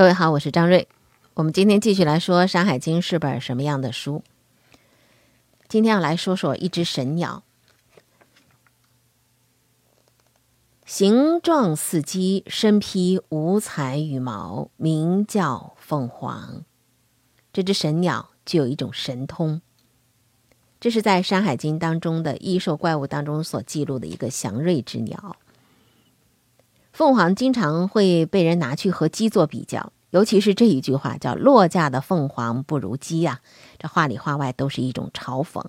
各位好，我是张瑞。我们今天继续来说《山海经》是本什么样的书？今天要来说说一只神鸟，形状似鸡，身披五彩羽毛，名叫凤凰。这只神鸟具有一种神通，这是在《山海经》当中的异兽怪物当中所记录的一个祥瑞之鸟。凤凰经常会被人拿去和鸡做比较，尤其是这一句话叫“落架的凤凰不如鸡”呀，这话里话外都是一种嘲讽。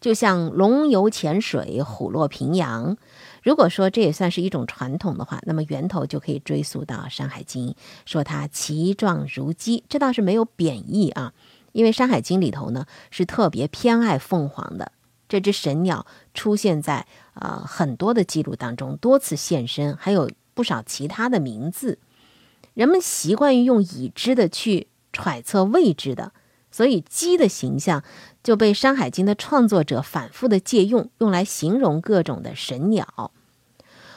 就像“龙游浅水，虎落平阳”。如果说这也算是一种传统的话，那么源头就可以追溯到《山海经》，说它其状如鸡，这倒是没有贬义啊。因为《山海经》里头呢是特别偏爱凤凰的，这只神鸟出现在呃很多的记录当中，多次现身，还有。不少其他的名字，人们习惯于用已知的去揣测未知的，所以鸡的形象就被《山海经》的创作者反复的借用，用来形容各种的神鸟。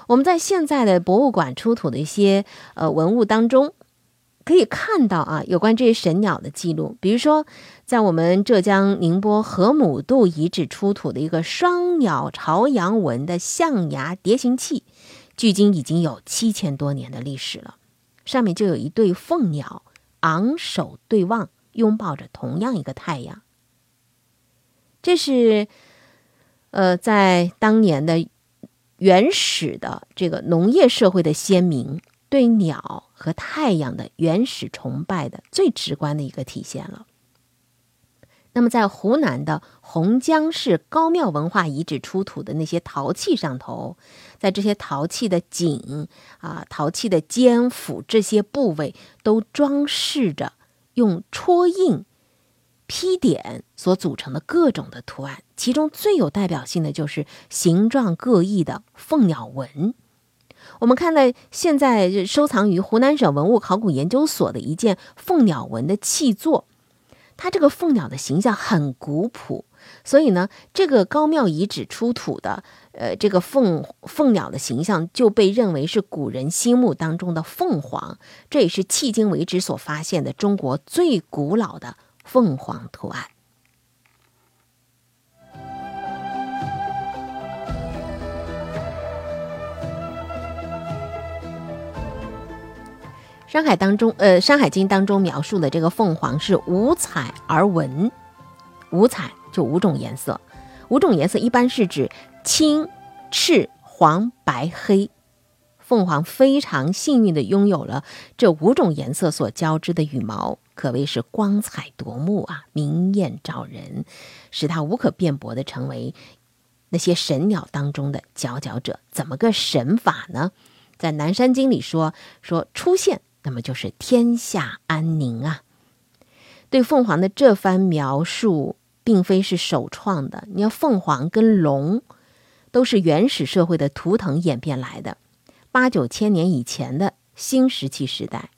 我们在现在的博物馆出土的一些呃文物当中，可以看到啊有关这些神鸟的记录，比如说在我们浙江宁波河姆渡遗址出土的一个双鸟朝阳纹的象牙蝶形器。距今已经有七千多年的历史了，上面就有一对凤鸟昂首对望，拥抱着同样一个太阳。这是，呃，在当年的原始的这个农业社会的先民对鸟和太阳的原始崇拜的最直观的一个体现了。那么，在湖南的洪江市高庙文化遗址出土的那些陶器上头，在这些陶器的颈啊、陶器的肩、腹这些部位，都装饰着用戳印、批点所组成的各种的图案。其中最有代表性的就是形状各异的凤鸟纹。我们看到，现在收藏于湖南省文物考古研究所的一件凤鸟纹的器作。它这个凤鸟的形象很古朴，所以呢，这个高庙遗址出土的，呃，这个凤凤鸟的形象就被认为是古人心目当中的凤凰，这也是迄今为止所发现的中国最古老的凤凰图案。山海当中，呃，《山海经》当中描述的这个凤凰是五彩而纹，五彩就五种颜色，五种颜色一般是指青、赤、黄、白、黑。凤凰非常幸运的拥有了这五种颜色所交织的羽毛，可谓是光彩夺目啊，明艳照人，使它无可辩驳的成为那些神鸟当中的佼佼者。怎么个神法呢？在《南山经》里说说出现。那么就是天下安宁啊！对凤凰的这番描述，并非是首创的。你要凤凰跟龙，都是原始社会的图腾演变来的。八九千年以前的新石器时代，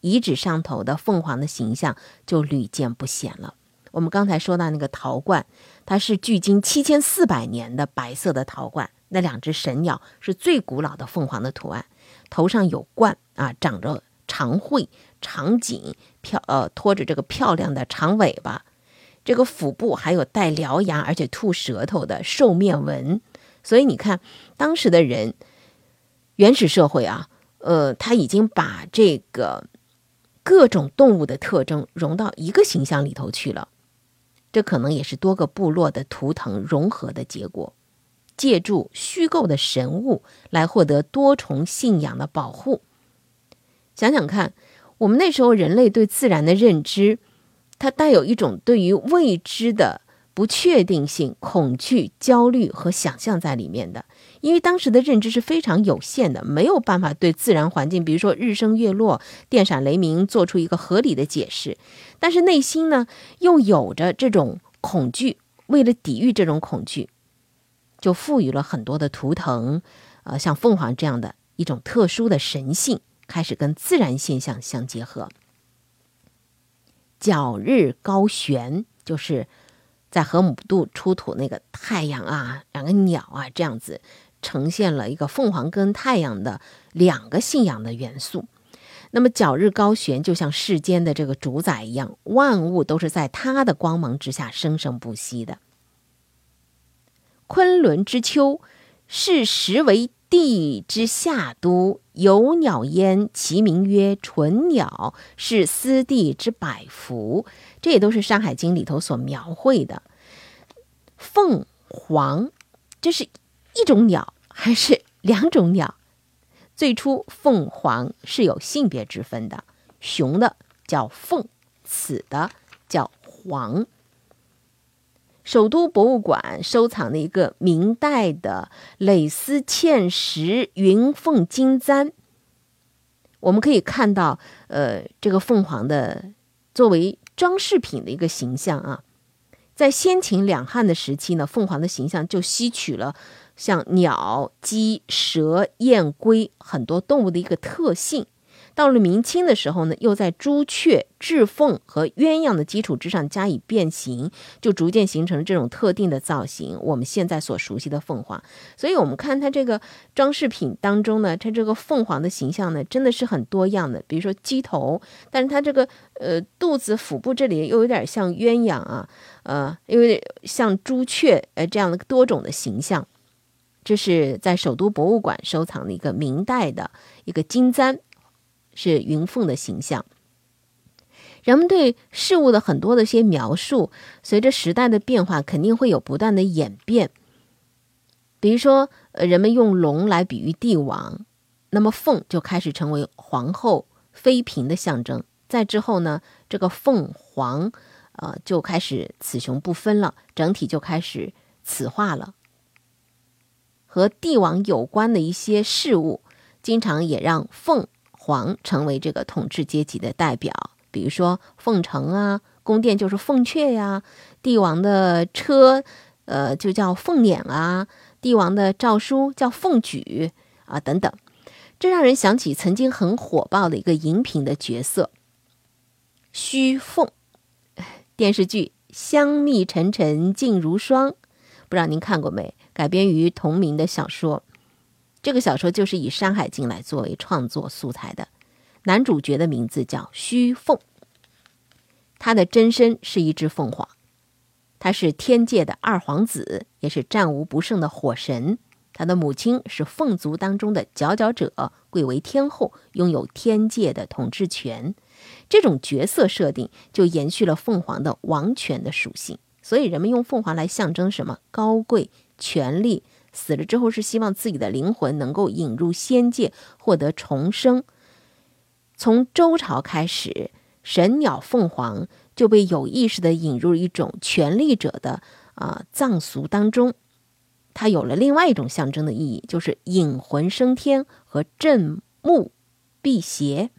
遗址上头的凤凰的形象就屡见不鲜了。我们刚才说到那个陶罐，它是距今七千四百年的白色的陶罐，那两只神鸟是最古老的凤凰的图案，头上有冠啊，长着。长喙、长颈，漂呃拖着这个漂亮的长尾巴，这个腹部还有带獠牙而且吐舌头的兽面纹，所以你看，当时的人，原始社会啊，呃，他已经把这个各种动物的特征融到一个形象里头去了，这可能也是多个部落的图腾融合的结果，借助虚构的神物来获得多重信仰的保护。想想看，我们那时候人类对自然的认知，它带有一种对于未知的不确定性、恐惧、焦虑和想象在里面的。因为当时的认知是非常有限的，没有办法对自然环境，比如说日升月落、电闪雷鸣，做出一个合理的解释。但是内心呢，又有着这种恐惧。为了抵御这种恐惧，就赋予了很多的图腾，呃，像凤凰这样的一种特殊的神性。开始跟自然现象相结合。角日高悬，就是在河姆渡出土那个太阳啊，两个鸟啊，这样子呈现了一个凤凰跟太阳的两个信仰的元素。那么角日高悬，就像世间的这个主宰一样，万物都是在他的光芒之下生生不息的。昆仑之秋，是时为地之下都，有鸟焉，其名曰纯鸟，是斯地之百福。这也都是《山海经》里头所描绘的。凤凰，这是一种鸟还是两种鸟？最初，凤凰是有性别之分的，雄的叫凤，雌的叫凰。首都博物馆收藏的一个明代的蕾丝嵌石云凤金簪，我们可以看到，呃，这个凤凰的作为装饰品的一个形象啊。在先秦两汉的时期呢，凤凰的形象就吸取了像鸟、鸡、蛇、燕、龟很多动物的一个特性。到了明清的时候呢，又在朱雀、雉凤和鸳鸯的基础之上加以变形，就逐渐形成了这种特定的造型。我们现在所熟悉的凤凰，所以我们看它这个装饰品当中呢，它这个凤凰的形象呢，真的是很多样的。比如说鸡头，但是它这个呃肚子、腹部这里又有点像鸳鸯啊，呃，因为像朱雀呃这样的多种的形象。这是在首都博物馆收藏的一个明代的一个金簪。是云凤的形象。人们对事物的很多的一些描述，随着时代的变化，肯定会有不断的演变。比如说，呃，人们用龙来比喻帝王，那么凤就开始成为皇后妃嫔的象征。再之后呢，这个凤凰，呃，就开始雌雄不分了，整体就开始雌化了。和帝王有关的一些事物，经常也让凤。皇成为这个统治阶级的代表，比如说凤城啊，宫殿就是凤阙呀，帝王的车，呃，就叫凤辇啊，帝王的诏书叫凤举啊，等等，这让人想起曾经很火爆的一个荧屏的角色虚凤，电视剧《香蜜沉沉烬如霜》，不知道您看过没？改编于同名的小说。这个小说就是以《山海经》来作为创作素材的，男主角的名字叫虚凤，他的真身是一只凤凰，他是天界的二皇子，也是战无不胜的火神。他的母亲是凤族当中的佼佼者，贵为天后，拥有天界的统治权。这种角色设定就延续了凤凰的王权的属性，所以人们用凤凰来象征什么？高贵、权力。死了之后是希望自己的灵魂能够引入仙界，获得重生。从周朝开始，神鸟凤凰就被有意识的引入一种权力者的啊葬俗当中，它有了另外一种象征的意义，就是引魂升天和镇墓辟邪。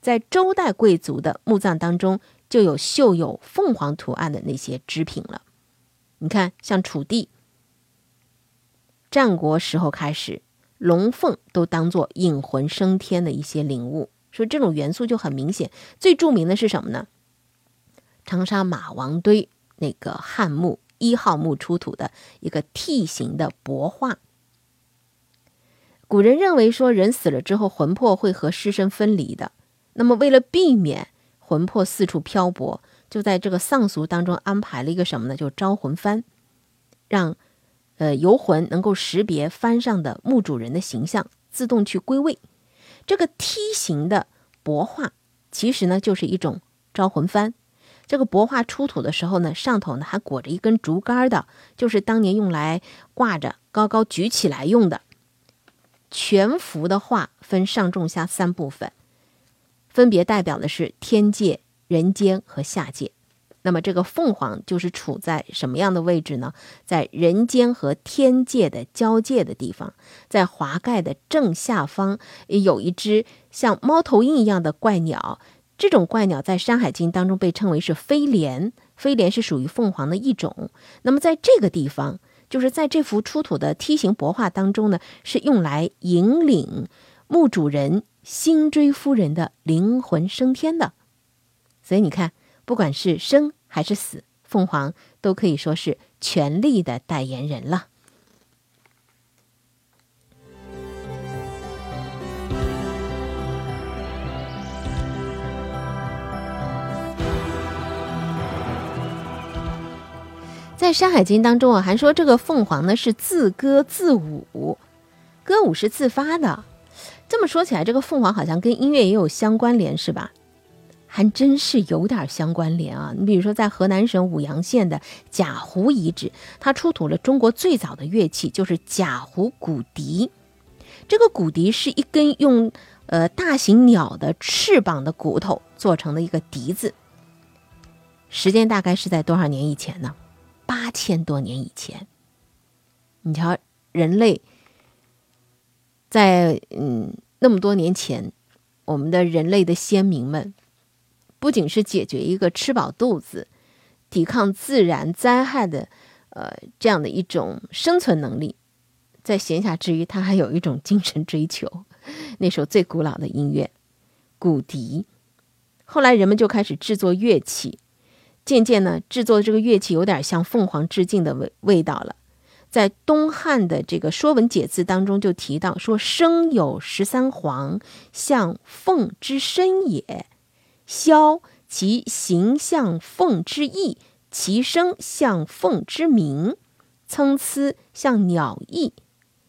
在周代贵族的墓葬当中，就有绣有凤凰图案的那些织品了。你看，像楚地。战国时候开始，龙凤都当做引魂升天的一些灵物，所以这种元素就很明显。最著名的是什么呢？长沙马王堆那个汉墓一号墓出土的一个 T 形的帛画。古人认为说，人死了之后魂魄会和尸身分离的，那么为了避免魂魄四处漂泊，就在这个丧俗当中安排了一个什么呢？就招魂幡，让。呃，游魂能够识别幡上的墓主人的形象，自动去归位。这个梯形的帛画，其实呢就是一种招魂幡。这个帛画出土的时候呢，上头呢还裹着一根竹竿的，就是当年用来挂着高高举起来用的。全幅的画分上中下三部分，分别代表的是天界、人间和下界。那么这个凤凰就是处在什么样的位置呢？在人间和天界的交界的地方，在华盖的正下方有一只像猫头鹰一样的怪鸟。这种怪鸟在《山海经》当中被称为是飞廉，飞廉是属于凤凰的一种。那么在这个地方，就是在这幅出土的梯形帛画当中呢，是用来引领墓主人辛追夫人的灵魂升天的。所以你看。不管是生还是死凤凰都可以说是权力的代言人了。在山海经当中啊还说这个凤凰呢是自歌自舞歌舞是自发的。这么说起来这个凤凰好像跟音乐也有相关联是吧？还真是有点相关联啊！你比如说，在河南省舞阳县的贾湖遗址，它出土了中国最早的乐器，就是贾湖骨笛。这个骨笛是一根用呃大型鸟的翅膀的骨头做成的一个笛子。时间大概是在多少年以前呢？八千多年以前。你瞧，人类在嗯那么多年前，我们的人类的先民们。不仅是解决一个吃饱肚子、抵抗自然灾害的，呃，这样的一种生存能力，在闲暇之余，他还有一种精神追求。那首最古老的音乐——骨笛。后来人们就开始制作乐器，渐渐呢，制作的这个乐器有点向凤凰致敬的味味道了。在东汉的这个《说文解字》当中就提到说：“生有十三黄，像凤之身也。”萧其形象凤之翼，其声像凤之鸣，参差像鸟翼。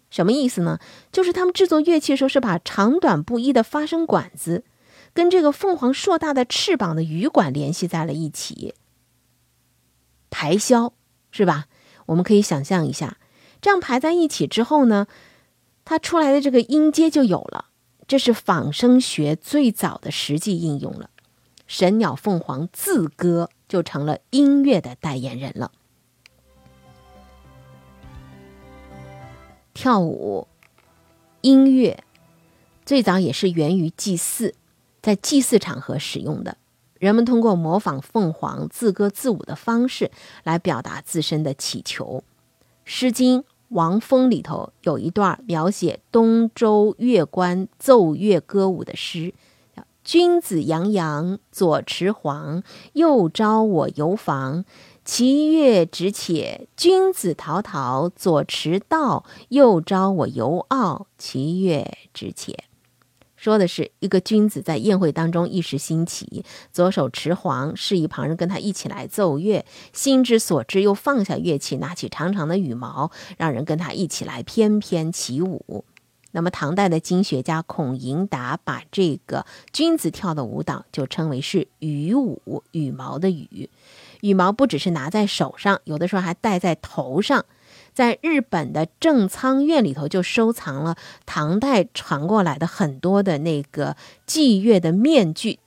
什么意思呢？就是他们制作乐器的时候，是把长短不一的发声管子跟这个凤凰硕大的翅膀的羽管联系在了一起，排箫是吧？我们可以想象一下，这样排在一起之后呢，它出来的这个音阶就有了。这是仿声学最早的实际应用了。神鸟凤凰自歌，就成了音乐的代言人了。跳舞、音乐最早也是源于祭祀，在祭祀场合使用的。人们通过模仿凤凰自歌自舞的方式来表达自身的祈求。《诗经·王风》里头有一段描写东周乐官奏乐歌舞的诗。君子洋洋，左持黄，右招我游房。其乐直且，君子陶陶，左持道，右招我游傲。其乐直且，说的是一个君子在宴会当中一时兴起，左手持黄，示意旁人跟他一起来奏乐；心之所至，又放下乐器，拿起长长的羽毛，让人跟他一起来翩翩起舞。那么，唐代的经学家孔颖达把这个君子跳的舞蹈就称为是羽舞，羽毛的羽。羽毛不只是拿在手上，有的时候还戴在头上。在日本的正仓院里头就收藏了唐代传过来的很多的那个祭乐的面具，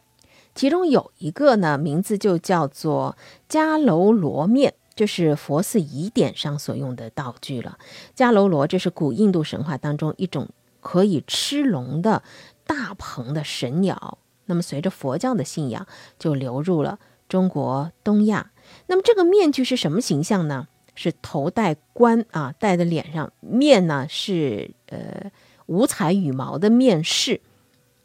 其中有一个呢，名字就叫做迦楼罗面。就是佛寺仪典上所用的道具了。迦楼罗，这是古印度神话当中一种可以吃龙的大鹏的神鸟。那么，随着佛教的信仰，就流入了中国东亚。那么，这个面具是什么形象呢？是头戴冠啊，戴在脸上；面呢是呃五彩羽毛的面饰。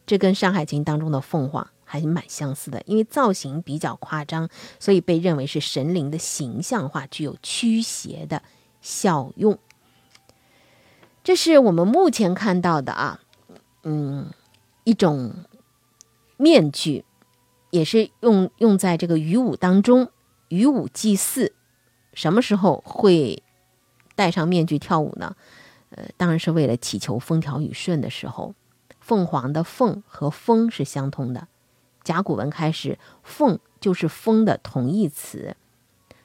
这跟《山海经》当中的凤凰。还蛮相似的，因为造型比较夸张，所以被认为是神灵的形象化，具有驱邪的效用。这是我们目前看到的啊，嗯，一种面具，也是用用在这个羽舞当中。羽舞祭祀，什么时候会戴上面具跳舞呢？呃，当然是为了祈求风调雨顺的时候。凤凰的凤和风是相通的。甲骨文开始，“凤”就是“风”的同义词。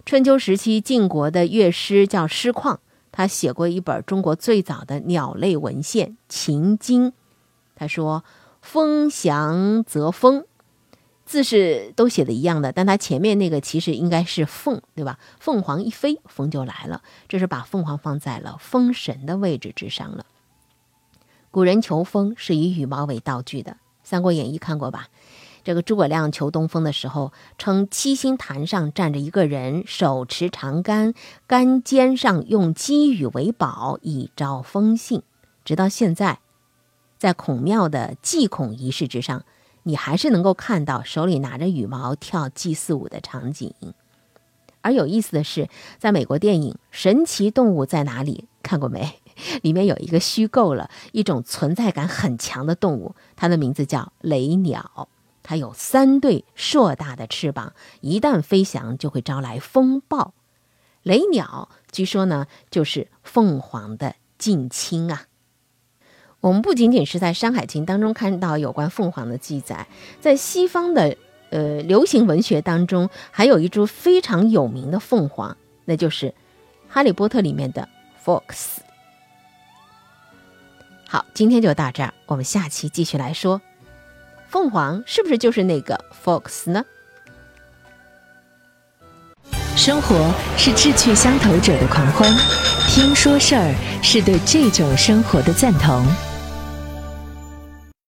春秋时期，晋国的乐师叫师旷，他写过一本中国最早的鸟类文献《秦经》。他说：“风翔则风”，字是都写的一样的，但他前面那个其实应该是“凤”，对吧？凤凰一飞，风就来了。这是把凤凰放在了风神的位置之上了。古人求风是以羽毛为道具的，《三国演义》看过吧？这个诸葛亮求东风的时候，称七星坛上站着一个人，手持长杆，杆尖上用积羽为宝，以招风信。直到现在，在孔庙的祭孔仪式之上，你还是能够看到手里拿着羽毛跳祭祀舞的场景。而有意思的是，在美国电影《神奇动物在哪里》看过没？里面有一个虚构了一种存在感很强的动物，它的名字叫雷鸟。它有三对硕大的翅膀，一旦飞翔就会招来风暴。雷鸟据说呢就是凤凰的近亲啊。我们不仅仅是在《山海经》当中看到有关凤凰的记载，在西方的呃流行文学当中，还有一株非常有名的凤凰，那就是《哈利波特》里面的 Fox。好，今天就到这儿，我们下期继续来说，凤凰是不是就是那个 Fox 呢？生活是志趣相投者的狂欢，听说事儿是对这种生活的赞同。